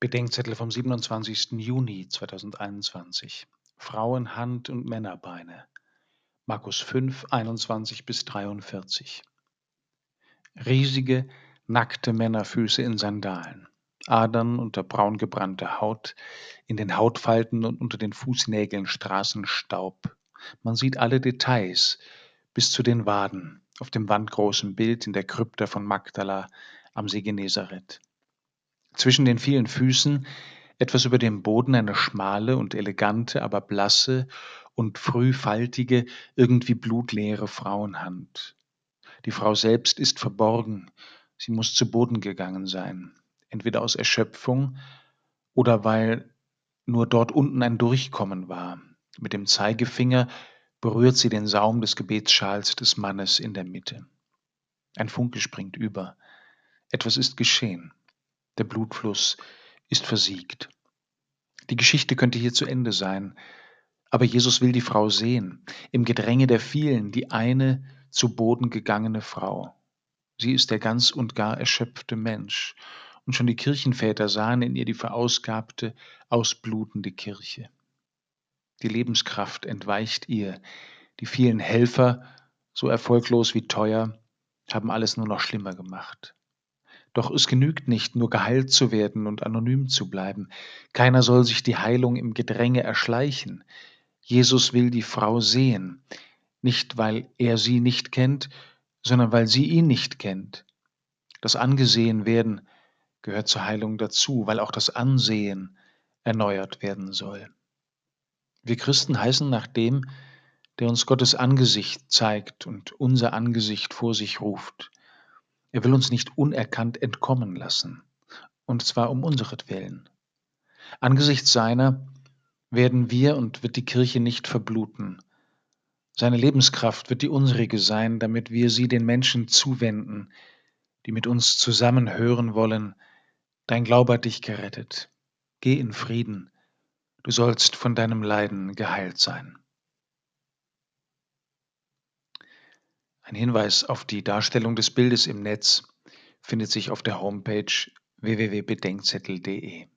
Bedenkzettel vom 27. Juni 2021. Frauenhand und Männerbeine. Markus 5, 21 bis 43. Riesige, nackte Männerfüße in Sandalen. Adern unter braun gebrannter Haut, in den Hautfalten und unter den Fußnägeln Straßenstaub. Man sieht alle Details, bis zu den Waden, auf dem wandgroßen Bild in der Krypta von Magdala am See Genezareth. Zwischen den vielen Füßen, etwas über dem Boden, eine schmale und elegante, aber blasse und frühfaltige, irgendwie blutleere Frauenhand. Die Frau selbst ist verborgen, sie muss zu Boden gegangen sein, entweder aus Erschöpfung oder weil nur dort unten ein Durchkommen war. Mit dem Zeigefinger berührt sie den Saum des Gebetsschals des Mannes in der Mitte. Ein Funke springt über. Etwas ist geschehen. Der Blutfluss ist versiegt. Die Geschichte könnte hier zu Ende sein, aber Jesus will die Frau sehen, im Gedränge der vielen, die eine zu Boden gegangene Frau. Sie ist der ganz und gar erschöpfte Mensch, und schon die Kirchenväter sahen in ihr die verausgabte, ausblutende Kirche. Die Lebenskraft entweicht ihr, die vielen Helfer, so erfolglos wie teuer, haben alles nur noch schlimmer gemacht. Doch es genügt nicht, nur geheilt zu werden und anonym zu bleiben. Keiner soll sich die Heilung im Gedränge erschleichen. Jesus will die Frau sehen, nicht weil er sie nicht kennt, sondern weil sie ihn nicht kennt. Das Angesehen werden gehört zur Heilung dazu, weil auch das Ansehen erneuert werden soll. Wir Christen heißen nach dem, der uns Gottes Angesicht zeigt und unser Angesicht vor sich ruft. Er will uns nicht unerkannt entkommen lassen, und zwar um unseretwillen. Angesichts seiner werden wir und wird die Kirche nicht verbluten. Seine Lebenskraft wird die unsrige sein, damit wir sie den Menschen zuwenden, die mit uns zusammen hören wollen, dein Glaube hat dich gerettet. Geh in Frieden, du sollst von deinem Leiden geheilt sein. Ein Hinweis auf die Darstellung des Bildes im Netz findet sich auf der Homepage www.bedenkzettel.de.